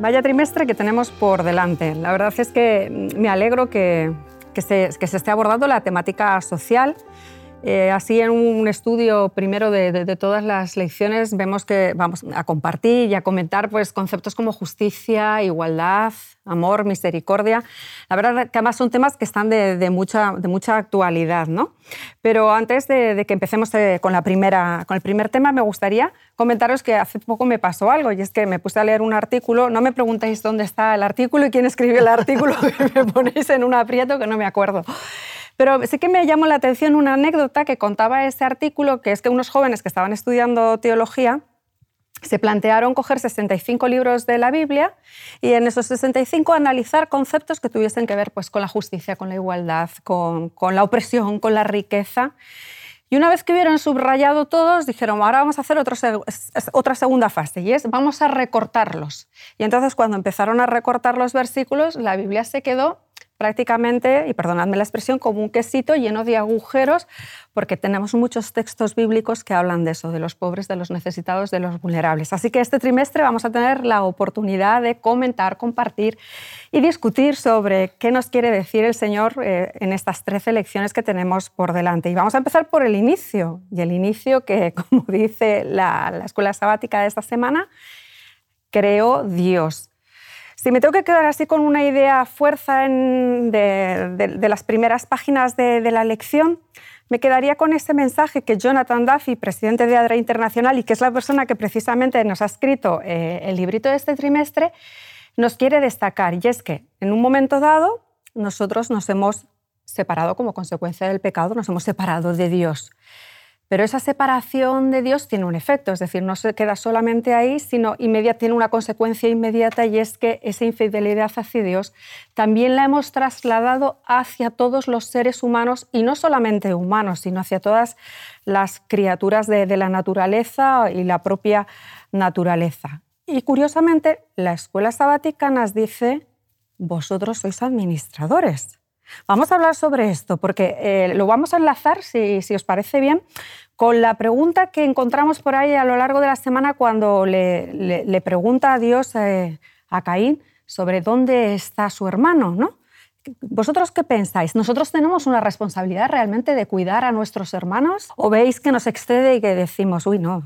Vaya trimestre que tenemos por delante. La verdad es que me alegro que, se, esté abordando la temática social eh, así en un estudio primero de, todas las lecciones vemos que vamos a compartir y a comentar pues, conceptos como justicia, igualdad, amor, misericordia. La verdad que además son temas que están de, mucha, de mucha actualidad. ¿no? Pero antes de, que empecemos eh, con, la primera, con el primer tema, me gustaría comentaros que hace poco me pasó algo y es que me puse a leer un artículo. No me preguntéis dónde está el artículo y quién escribió el artículo, que me ponéis en un aprieto que no me acuerdo. Pero sí que me llamó la atención una anécdota que contaba ese artículo, que es que unos jóvenes que estaban estudiando teología se plantearon coger 65 libros de la Biblia y en esos 65 analizar conceptos que tuviesen que ver pues, con la justicia, con la igualdad, con, la opresión, con la riqueza. Y una vez que hubieron subrayado todos, dijeron, ahora vamos a hacer otra segunda fase, y es, vamos a recortarlos. Y entonces cuando empezaron a recortar los versículos, la Biblia se quedó prácticamente, y perdonadme la expresión, como un quesito lleno de agujeros, porque tenemos muchos textos bíblicos que hablan de eso, de los pobres, de los necesitados, de los vulnerables. Así que este trimestre vamos a tener la oportunidad de comentar, compartir y discutir sobre qué nos quiere decir el Señor eh, en estas 13 lecciones que tenemos por delante. Y vamos a empezar por el inicio, y el inicio que, como dice la, la escuela sabática de esta semana, creó Dios. Si me tengo que quedar así con una idea fuerza de, las primeras páginas de, la lección, me quedaría con ese mensaje que Jonathan Duffy, presidente de ADRA Internacional y que es la persona que precisamente nos ha escrito eh, el librito de este trimestre, nos quiere destacar. Y es que en un momento dado nosotros nos hemos separado como consecuencia del pecado, nos hemos separado de Dios. Pero esa separación de Dios tiene un efecto, es decir, no se queda solamente ahí, sino inmediata, tiene una consecuencia inmediata y es que esa infidelidad hacia Dios también la hemos trasladado hacia todos los seres humanos y no solamente humanos, sino hacia todas las criaturas de, la naturaleza y la propia naturaleza. Y curiosamente, la escuela sabática nos dice, vosotros sois administradores. Vamos a hablar sobre esto porque eh, lo vamos a enlazar, si, os parece bien, con la pregunta que encontramos por ahí a lo largo de la semana cuando le, pregunta a Dios eh, a Caín sobre dónde está su hermano, ¿no? ¿Vosotros qué pensáis? ¿Nosotros tenemos una responsabilidad realmente de cuidar a nuestros hermanos? ¿O veis que nos excede y que decimos, uy, no,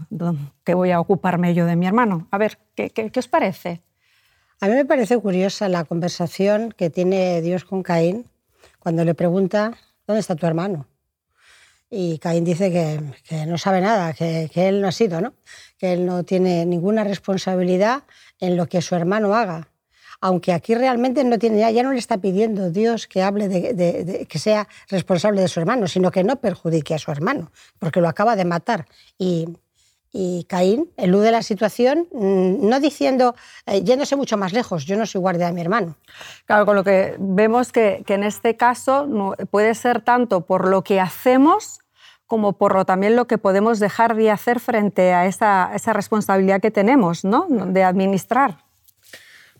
¿qué voy a ocuparme yo de mi hermano? A ver, ¿qué, qué os parece? A mí me parece curiosa la conversación que tiene Dios con Caín, cuando le pregunta, ¿dónde está tu hermano? Y Caín dice que, no sabe nada, que, él no ha sido, ¿no? que él no tiene ninguna responsabilidad en lo que su hermano haga. Aunque aquí realmente no tiene, ya no le está pidiendo Dios que hable de, que sea responsable de su hermano, sino que no perjudique a su hermano, porque lo acaba de matar. Y y Caín elude la situación mm, no diciendo, eh, yéndose mucho más lejos, yo no soy guardia de mi hermano. Claro, con lo que vemos que, que en este caso no, puede ser tanto por lo que hacemos como por lo, también lo que podemos dejar de hacer frente a esa, esa responsabilidad que tenemos, ¿no? de administrar.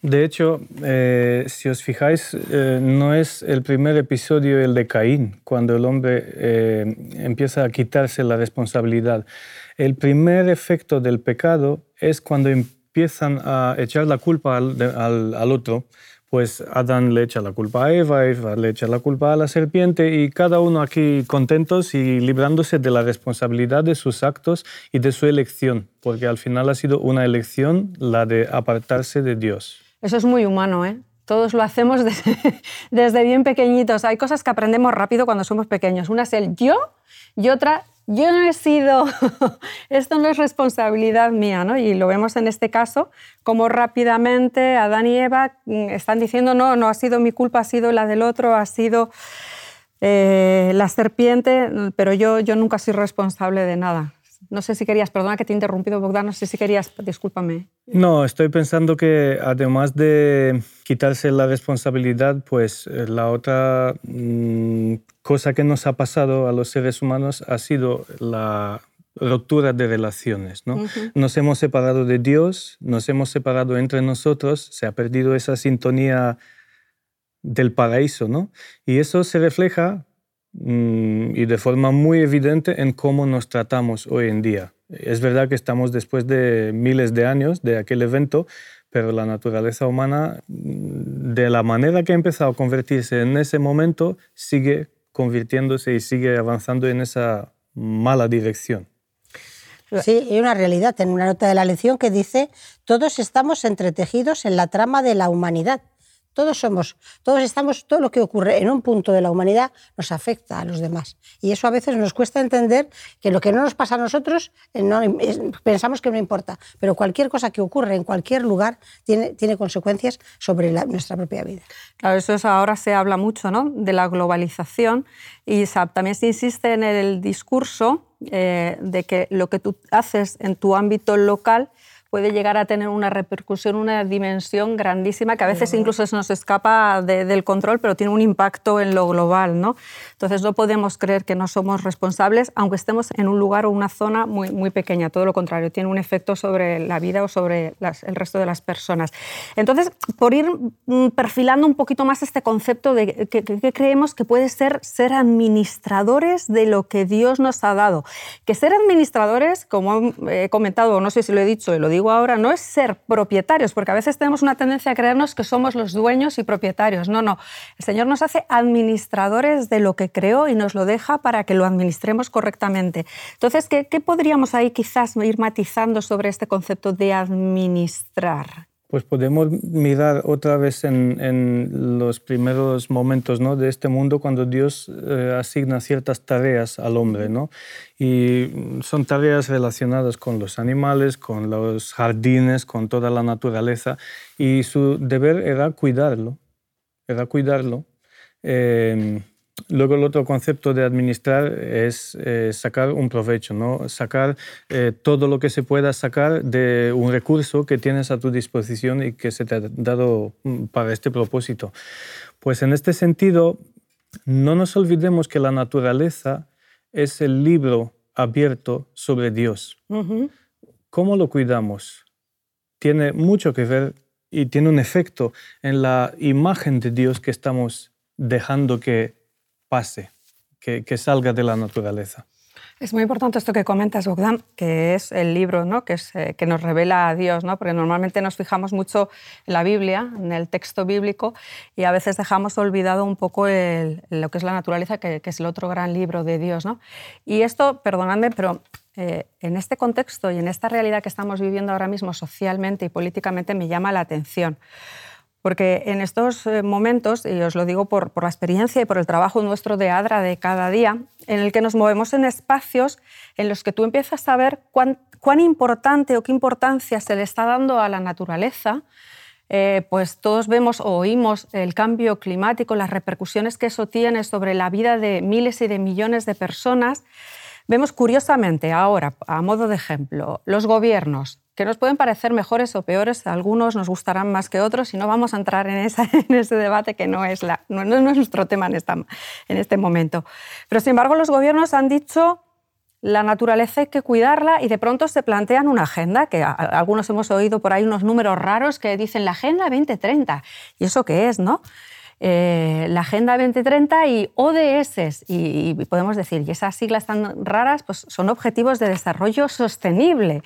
De hecho, eh, si os fijáis, eh, no es el primer episodio el de Caín, cuando el hombre empieza a quitarse la responsabilidad. El primer efecto del pecado es cuando empiezan a echar la culpa al, otro. Pues Adán le echa la culpa a Eva, Eva le echa la culpa a la serpiente y cada uno aquí contentos y librándose de la responsabilidad de sus actos y de su elección, porque al final ha sido una elección la de apartarse de Dios. Eso es muy humano, ¿eh? Todos lo hacemos desde, bien pequeñitos. Hay cosas que aprendemos rápido cuando somos pequeños. Una es el yo y otra yo no he sido, esto no es responsabilidad mía, ¿no? Y lo vemos en este caso, como rápidamente Adán y Eva mm, están diciendo, no, no ha sido mi culpa, ha sido la del otro, ha sido eh, la serpiente, pero yo, yo nunca soy responsable de nada. No sé si querías, perdona que te he interrumpido, Bogdan, no sé si querías, discúlpame. No, estoy pensando que además de quitarse la responsabilidad, pues eh, la otra mm, cosa que nos ha pasado a los seres humanos ha sido la ruptura de relaciones. ¿no? Nos hemos separado de Dios, nos hemos separado entre nosotros, se ha perdido esa sintonía del paraíso, ¿no? Y eso se refleja y de forma muy evidente en cómo nos tratamos hoy en día. Es verdad que estamos después de miles de años de aquel evento, pero la naturaleza humana, mm, de la manera que ha empezado a convertirse en ese momento, sigue convirtiéndose y sigue avanzando en esa mala dirección. Sí, hay una realidad en una nota de la lección que dice, todos estamos entretejidos en la trama de la humanidad. Todos somos, todos estamos, todo lo que ocurre en un punto de la humanidad nos afecta a los demás. Y eso a veces nos cuesta entender que lo que no nos pasa a nosotros eh, pensamos que no importa, pero cualquier cosa que ocurre en cualquier lugar tiene, tiene consecuencias sobre nuestra propia vida. Claro, eso es, ahora se habla mucho ¿no? de la globalización y también se insiste en el discurso eh, de que lo que tú haces en tu ámbito local puede llegar a tener una repercusión, una dimensión grandísima que a veces incluso se nos escapa del control, pero tiene un impacto en lo global. ¿no? Entonces no podemos creer que no somos responsables, aunque estemos en un lugar o una zona muy, muy pequeña. Todo lo contrario, tiene un efecto sobre la vida o sobre el resto de las personas. Entonces, por ir mm, perfilando un poquito más este concepto de que, creemos que puede ser ser administradores de lo que Dios nos ha dado. Que ser administradores, como he comentado, no sé si lo he dicho y lo digo, ahora no es ser propietarios, porque a veces tenemos una tendencia a creernos que somos los dueños y propietarios. No, no. El Señor nos hace administradores de lo que creó y nos lo deja para que lo administremos correctamente. Entonces, ¿qué, qué podríamos ahí quizás ir matizando sobre este concepto de administrar? Pues podemos mirar otra vez en, los primeros momentos ¿no? de este mundo cuando Dios eh, asigna ciertas tareas al hombre. ¿no? Y son tareas relacionadas con los animales, con los jardines, con toda la naturaleza. Y su deber era cuidarlo, era cuidarlo. Eh, Luego el otro concepto de administrar es eh, sacar un provecho, ¿no? sacar eh, todo lo que se pueda sacar de un recurso que tienes a tu disposición y que se te ha dado mm, para este propósito. Pues en este sentido, no nos olvidemos que la naturaleza es el libro abierto sobre Dios. ¿Cómo lo cuidamos? Tiene mucho que ver y tiene un efecto en la imagen de Dios que estamos dejando que pase, que, salga de la naturaleza. Es muy importante esto que comentas, Bogdan, que es el libro ¿no? que, eh, que, nos revela a Dios, ¿no? porque normalmente nos fijamos mucho en la Biblia, en el texto bíblico, y a veces dejamos olvidado un poco lo que es la naturaleza, que, es el otro gran libro de Dios. ¿no? Y esto, perdonadme, pero eh, en este contexto y en esta realidad que estamos viviendo ahora mismo socialmente y políticamente me llama la atención. Porque en estos eh, momentos, y os lo digo por, la experiencia y por el trabajo nuestro de ADRA de cada día, en el que nos movemos en espacios en los que tú empiezas a ver cuán, importante o qué importancia se le está dando a la naturaleza, eh, pues todos vemos o oímos el cambio climático, las repercusiones que eso tiene sobre la vida de miles y de millones de personas. Vemos curiosamente ahora, a modo de ejemplo, los gobiernos que nos pueden parecer mejores o peores, algunos nos gustarán más que otros y no vamos a entrar en, ese debate que no es, nuestro tema en, en este momento. Pero sin embargo los gobiernos han dicho la naturaleza hay que cuidarla y de pronto se plantean una agenda, que algunos hemos oído por ahí unos números raros que dicen la Agenda 2030. ¿Y eso qué es, no? Eh, la Agenda 2030 y ODS, y, y, podemos decir, y esas siglas tan raras, pues son Objetivos de Desarrollo Sostenible.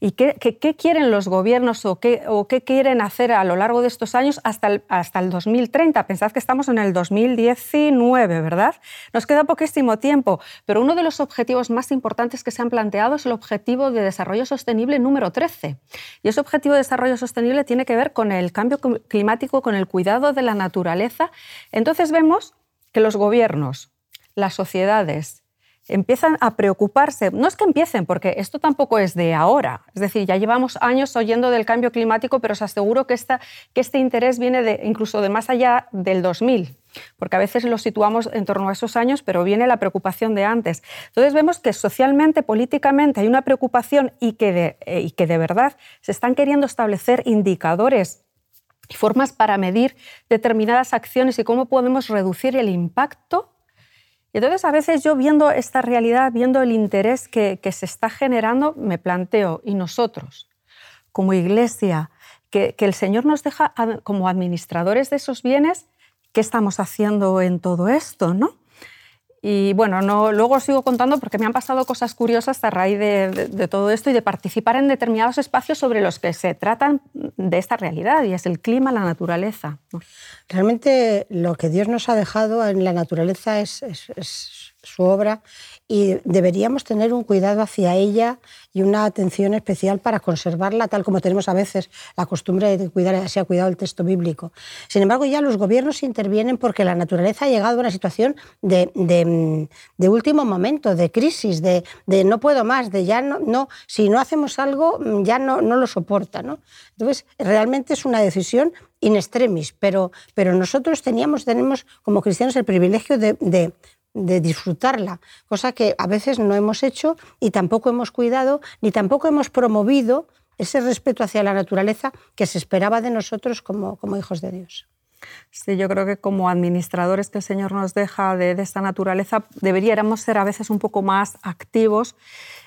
Y qué, quieren los gobiernos o qué, o qué, quieren hacer a lo largo de estos años hasta el, hasta el 2030. Pensad que estamos en el 2019, ¿verdad? Nos queda poquísimo tiempo, pero uno de los objetivos más importantes que se han planteado es el objetivo de desarrollo sostenible número 13. Y ese objetivo de desarrollo sostenible tiene que ver con el cambio climático, con el cuidado de la naturaleza. Entonces vemos que los gobiernos, las sociedades, empiezan a preocuparse. No es que empiecen, porque esto tampoco es de ahora. Es decir, ya llevamos años oyendo del cambio climático, pero os aseguro que, este interés viene incluso de más allá del 2000, porque a veces lo situamos en torno a esos años, pero viene la preocupación de antes. Entonces vemos que socialmente, políticamente hay una preocupación y que de, eh, y que de verdad se están queriendo establecer indicadores y formas para medir determinadas acciones y cómo podemos reducir el impacto y entonces a veces yo viendo esta realidad, viendo el interés que, se está generando, me planteo, ¿y nosotros, como iglesia, que, el Señor nos deja como administradores de esos bienes, qué estamos haciendo en todo esto? ¿no? Y bueno, no, luego sigo contando porque me han pasado cosas curiosas a raíz de, todo esto y de participar en determinados espacios sobre los que se tratan de esta realidad, y es el clima, la naturaleza. Realmente lo que Dios nos ha dejado en la naturaleza es su obra y deberíamos tener un cuidado hacia ella y una atención especial para conservarla, tal como tenemos a veces la costumbre de cuidar, se ha cuidado el texto bíblico. Sin embargo, ya los gobiernos intervienen porque la naturaleza ha llegado a una situación de, de, último momento, de crisis, de, de, no puedo más, de ya no, no, si no hacemos algo, ya no, no lo soporta. ¿no? Entonces, realmente es una decisión in extremis, pero, pero nosotros teníamos, tenemos como cristianos el privilegio de, de disfrutarla, cosa que a veces no hemos hecho y tampoco hemos cuidado ni tampoco hemos promovido ese respeto hacia la naturaleza que se esperaba de nosotros como, como hijos de Dios. Sí, yo creo que como administradores que el Señor nos deja de, de esta naturaleza, deberíamos ser a veces un poco más activos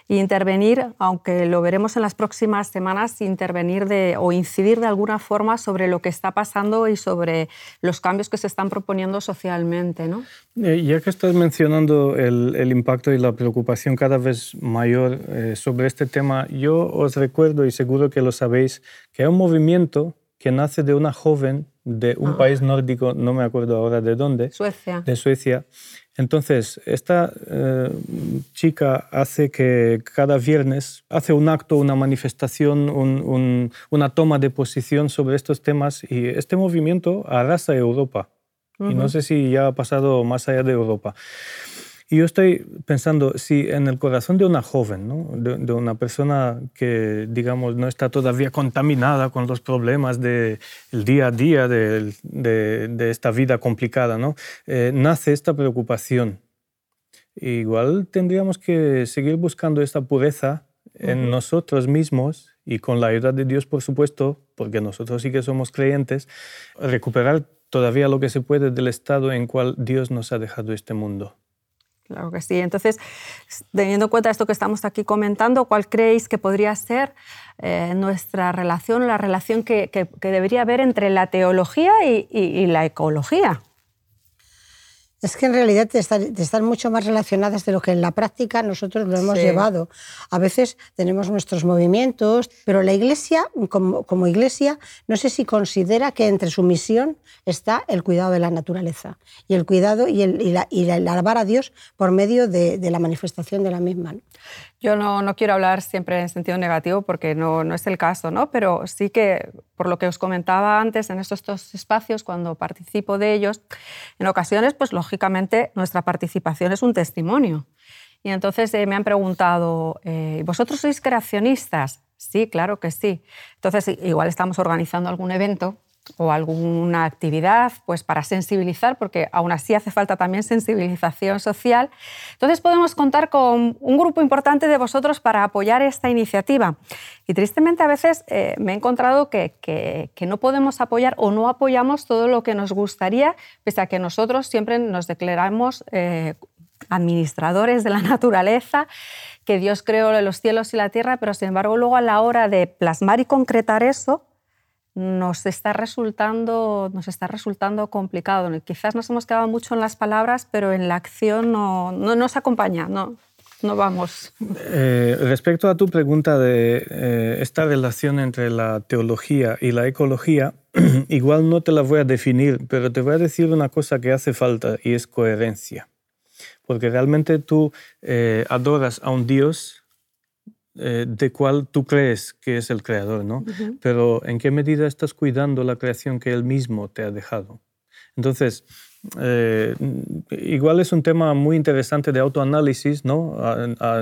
e intervenir, aunque lo veremos en las próximas semanas, intervenir de, o incidir de alguna forma sobre lo que está pasando y sobre los cambios que se están proponiendo socialmente. ¿no? Eh, ya que estás mencionando el, el, impacto y la preocupación cada vez mayor eh, sobre este tema, yo os recuerdo, y seguro que lo sabéis, que hay un movimiento que nace de una joven de un ah. país nórdico, no me acuerdo ahora de dónde. Suecia. De Suecia. Entonces, esta eh, chica hace que cada viernes hace un acto, una manifestación, una toma de posición sobre estos temas y este movimiento arrasa Europa. Y no sé si ya ha pasado más allá de Europa. Y yo estoy pensando, si en el corazón de una joven, ¿no? de, una persona que, digamos, no está todavía contaminada con los problemas del día a día, de, de, esta vida complicada, ¿no? Eh, nace esta preocupación. Igual tendríamos que seguir buscando esta pureza en nosotros mismos y con la ayuda de Dios, por supuesto, porque nosotros sí que somos creyentes, recuperar todavía lo que se puede del estado en cual Dios nos ha dejado este mundo. Claro que sí. Entonces, teniendo en cuenta esto que estamos aquí comentando, ¿cuál creéis que podría ser eh, nuestra relación, la relación que, debería haber entre la teología y la ecología? Es que en realidad están, mucho más relacionadas de lo que en la práctica nosotros lo hemos llevado. A veces tenemos nuestros movimientos, pero la Iglesia, como, Iglesia, no sé si considera que entre su misión está el cuidado de la naturaleza y el cuidado y el, y alabar a Dios por medio de, la manifestación de la misma. Yo no, no, quiero hablar siempre en sentido negativo porque no, no, es el caso, ¿no? pero sí que, por lo que os comentaba antes, en estos dos espacios, cuando participo de ellos, en ocasiones, pues lógicamente, nuestra participación es un testimonio. Y entonces eh, me han preguntado, eh, ¿vosotros sois creacionistas? Sí, claro que sí. Entonces, igual estamos organizando algún evento o alguna actividad pues para sensibilizar, porque aún así hace falta también sensibilización social. Entonces podemos contar con un grupo importante de vosotros para apoyar esta iniciativa. Y tristemente a veces eh, me he encontrado que, que, no podemos apoyar o no apoyamos todo lo que nos gustaría, pese a que nosotros siempre nos declaramos eh, administradores de la naturaleza, que Dios creó los cielos y la tierra, pero sin embargo luego a la hora de plasmar y concretar eso, nos está resultando, nos está resultando complicado. Quizás nos hemos quedado mucho en las palabras, pero en la acción no, no nos acompaña. No. no vamos. Eh, respecto a tu pregunta de eh, esta relación entre la teología y la ecología, igual no te la voy a definir, pero te voy a decir una cosa que hace falta y es coherencia. Porque realmente tú eh, adoras a un Dios de cual tú crees que es el creador, ¿no? Pero ¿en qué medida estás cuidando la creación que Él mismo te ha dejado? Entonces, eh, igual es un tema muy interesante de autoanálisis ¿no?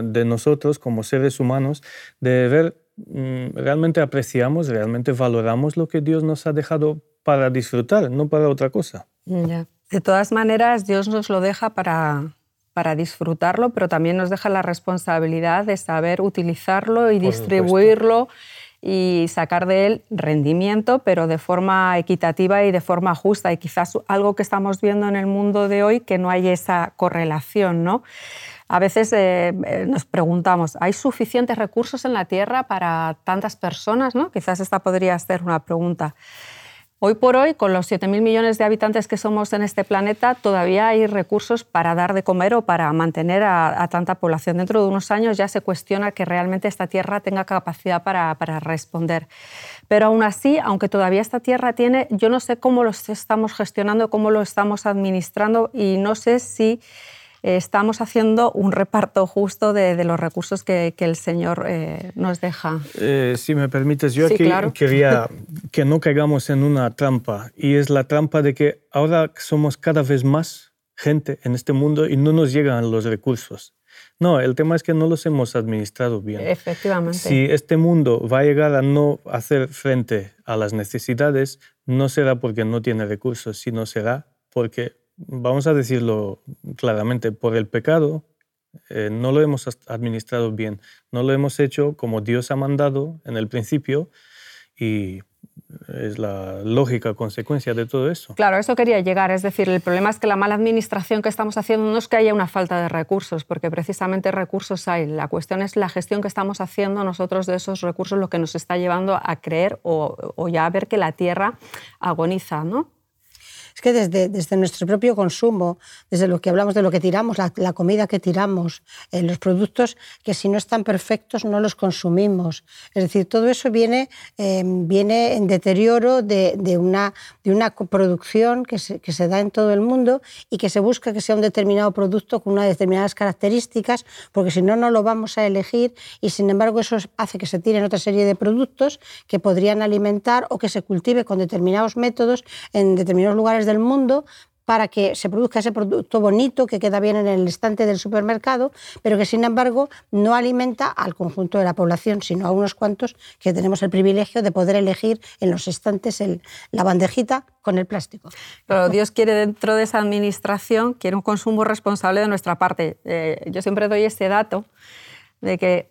de nosotros como seres humanos, de ver, mm, realmente apreciamos, realmente valoramos lo que Dios nos ha dejado para disfrutar, no para otra cosa. De todas maneras, Dios nos lo deja para, para disfrutarlo, pero también nos deja la responsabilidad de saber utilizarlo y distribuirlo y sacar de él rendimiento, pero de forma equitativa y de forma justa. Y quizás algo que estamos viendo en el mundo de hoy, que no hay esa correlación, ¿no? A veces eh, eh, nos preguntamos, ¿hay suficientes recursos en la Tierra para tantas personas? ¿no? Quizás esta podría ser una pregunta. Hoy por hoy, con los 7.000 millones de habitantes que somos en este planeta, todavía hay recursos para dar de comer o para mantener a, tanta población. Dentro de unos años ya se cuestiona que realmente esta tierra tenga capacidad para, para, responder. Pero aún así, aunque todavía esta tierra tiene, yo no sé cómo lo estamos gestionando, cómo lo estamos administrando y no sé si estamos haciendo un reparto justo de, los recursos que, el Señor eh, nos deja. Eh, si me permites, yo aquí quería que no caigamos en una trampa, y es la trampa de que ahora somos cada vez más gente en este mundo y no nos llegan los recursos. No, el tema es que no los hemos administrado bien. Efectivamente. Si este mundo va a llegar a no hacer frente a las necesidades, no será porque no tiene recursos, sino será porque vamos a decirlo claramente, por el pecado eh, no lo hemos administrado bien, no lo hemos hecho como Dios ha mandado en el principio y es la lógica consecuencia de todo eso. Claro, eso quería llegar. Es decir, el problema es que la mala administración que estamos haciendo no es que haya una falta de recursos, porque precisamente recursos hay. La cuestión es la gestión que estamos haciendo nosotros de esos recursos, lo que nos está llevando a creer o, o ya a ver que la tierra agoniza, ¿no? Es que desde, desde nuestro propio consumo, desde lo que hablamos de lo que tiramos, la, comida que tiramos, eh, los productos que si no están perfectos no los consumimos. Es decir, todo eso viene, em, viene en deterioro de, de, una, de una producción que se, que se da en todo el mundo y que se busca que sea un determinado producto con unas determinadas características, porque si no, no lo vamos a elegir y sin embargo eso hace que se tiren otra serie de productos que podrían alimentar o que se cultive con determinados métodos en determinados lugares del mundo para que se produzca ese producto bonito que queda bien en el estante del supermercado, pero que sin embargo no alimenta al conjunto de la población, sino a unos cuantos que tenemos el privilegio de poder elegir en los estantes la bandejita con el plástico. Pero Dios quiere dentro de esa administración, quiere un consumo responsable de nuestra parte. Eh, yo siempre doy este dato de que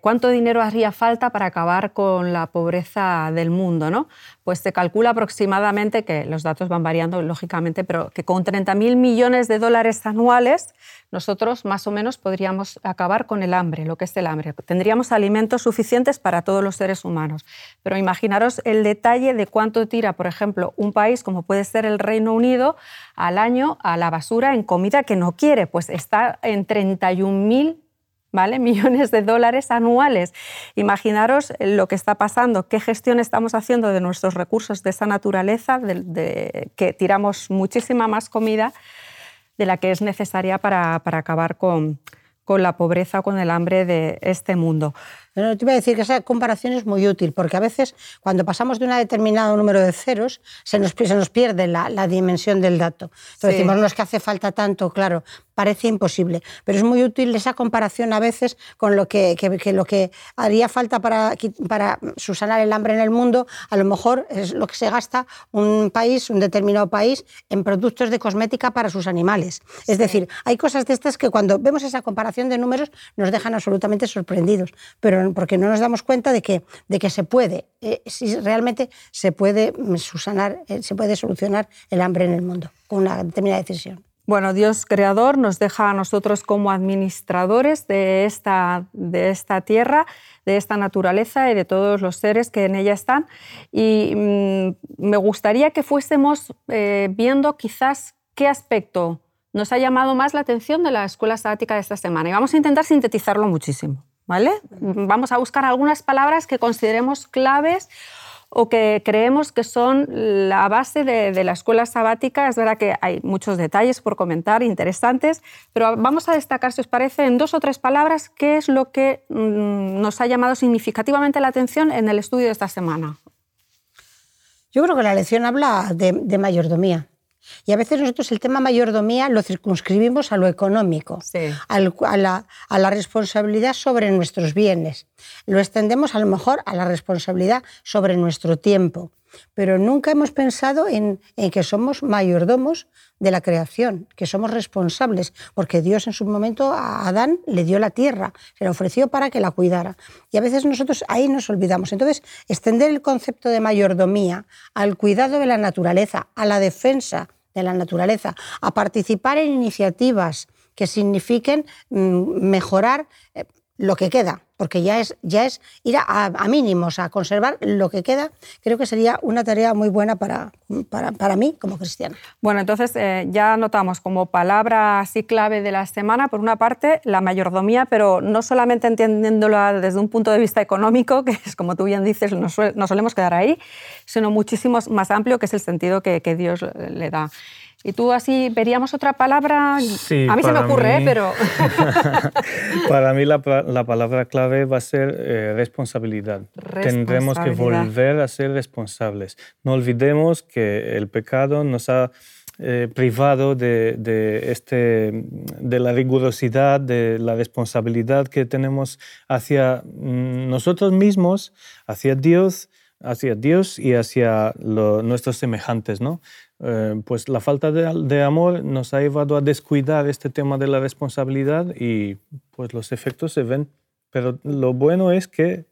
¿cuánto dinero haría falta para acabar con la pobreza del mundo? ¿no? Pues se calcula aproximadamente, que los datos van variando lógicamente, pero que con 30.000 millones de dólares anuales nosotros más o menos podríamos acabar con el hambre, lo que es el hambre. Tendríamos alimentos suficientes para todos los seres humanos. Pero imaginaros el detalle de cuánto tira, por ejemplo, un país como puede ser el Reino Unido al año a la basura en comida que no quiere. Pues está en 31.000 ¿vale? millones de dólares anuales. Imaginaros lo que está pasando, qué gestión estamos haciendo de nuestros recursos de esa naturaleza, de, que tiramos muchísima más comida de la que es necesaria para, para acabar con, con la pobreza o con el hambre de este mundo. Pero te iba a decir que esa comparación es muy útil, porque a veces cuando pasamos de un determinado número de ceros, se nos, se nos pierde la, la, dimensión del dato. Entonces decimos, no es que hace falta tanto, claro, parece imposible, pero es muy útil esa comparación a veces con lo que, que, lo que haría falta para, para subsanar el hambre en el mundo, a lo mejor es lo que se gasta un país, un determinado país, en productos de cosmética para sus animales. Es decir, hay cosas de estas que cuando vemos esa comparación de números nos dejan absolutamente sorprendidos, pero porque no nos damos cuenta de que, de que se puede, eh, si realmente se puede, mm, subsanar, eh, se puede solucionar el hambre en el mundo con una determinada decisión. Bueno, Dios creador nos deja a nosotros como administradores de esta, de esta tierra, de esta naturaleza y de todos los seres que en ella están. Y mm, me gustaría que fuésemos eh, viendo quizás qué aspecto nos ha llamado más la atención de la escuela sabática de esta semana? Y vamos a intentar sintetizarlo muchísimo. ¿vale? Vamos a buscar algunas palabras que consideremos claves o que creemos que son la base de, la escuela sabática. Es verdad que hay muchos detalles por comentar, interesantes, pero vamos a destacar, si os parece, en dos o tres palabras qué es lo que mm, nos ha llamado significativamente la atención en el estudio de esta semana. Yo creo que la lección habla de mayordomía. Y a veces nosotros el tema mayordomía lo circunscribimos a lo económico, a, la, a, la, responsabilidad sobre nuestros bienes. Lo extendemos a lo mejor a la responsabilidad sobre nuestro tiempo, pero nunca hemos pensado en, en que somos mayordomos de la creación, que somos responsables, porque Dios en su momento a Adán le dio la tierra, se la ofreció para que la cuidara. Y a veces nosotros ahí nos olvidamos. Entonces, extender el concepto de mayordomía al cuidado de la naturaleza, a la defensa de la naturaleza, a participar en iniciativas que signifiquen mm, mejorar eh, lo que queda, porque ya es, ya es ir a, mínimos, a conservar lo que queda, creo que sería una tarea muy buena para, para, mí como cristiana. Bueno, entonces eh, ya notamos como palabra así clave de la semana, por una parte, la mayordomía, pero no solamente entendiéndola desde un punto de vista económico, que es como tú bien dices, no, solemos quedar ahí, sino muchísimo más amplio, que es el sentido que, que Dios le da. Y tú así veríamos otra palabra. Sí, a mí se me ocurre, ¿eh? pero. para mí la, la, palabra clave va a ser eh, responsabilidad. Tendremos que volver a ser responsables. No olvidemos que el pecado nos ha eh, privado de, de, este, de la rigurosidad, de la responsabilidad que tenemos hacia mm, nosotros mismos, hacia Dios hacia Dios y hacia nuestros semejantes, ¿no? Eh, pues la falta de, amor nos ha llevado a descuidar este tema de la responsabilidad y pues los efectos se ven. Pero lo bueno es que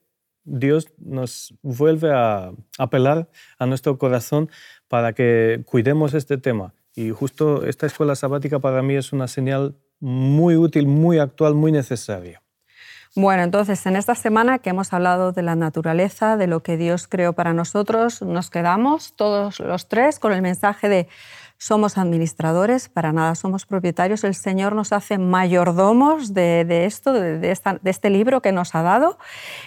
Dios nos vuelve a apelar a nuestro corazón para que cuidemos este tema. Y justo esta escuela sabática para mí es una señal muy útil, muy actual, muy necesaria. Bueno, entonces en esta semana que hemos hablado de la naturaleza, de lo que Dios creó para nosotros, nos quedamos todos los tres con el mensaje de somos administradores, para nada somos propietarios. El Señor nos hace mayordomos de, esto, de, este libro que nos ha dado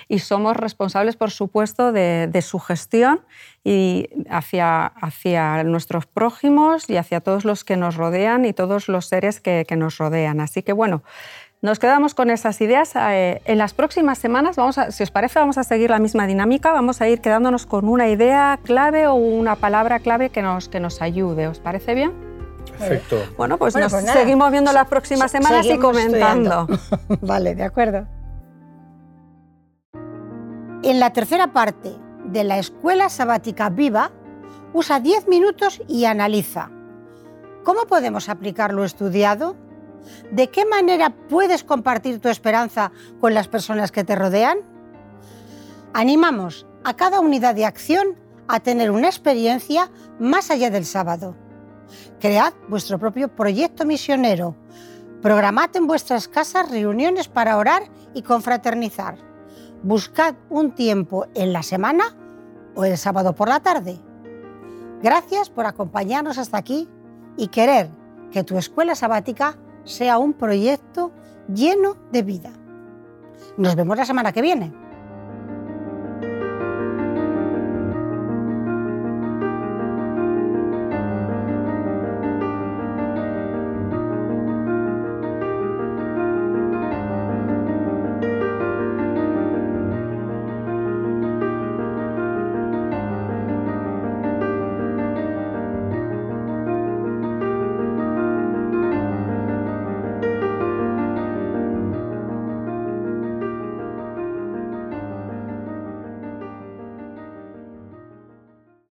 y somos responsables, por supuesto, de, su gestión y hacia, nuestros prójimos y hacia todos los que nos rodean y todos los seres que nos rodean. Así que bueno, nos quedamos con esas ideas. Eh, en las próximas semanas, vamos a, si os parece, vamos a seguir la misma dinámica. Vamos a ir quedándonos con una idea clave o una palabra clave que nos, que nos ayude. ¿Os parece bien? Perfecto. Bueno, pues nos pues seguimos viendo las próximas semanas y comentando. vale, de acuerdo. En la tercera parte de la Escuela Sabática Viva, usa 10 minutos y analiza. ¿Cómo podemos aplicar lo estudiado? ¿De qué manera puedes compartir tu esperanza con las personas que te rodean? Animamos a cada unidad de acción a tener una experiencia más allá del sábado. Cread vuestro propio proyecto misionero. Programad en vuestras casas reuniones para orar y confraternizar. Buscad un tiempo en la semana o el sábado por la tarde. Gracias por acompañarnos hasta aquí y querer que tu escuela sabática sea un proyecto lleno de vida. Nos vemos la semana que viene.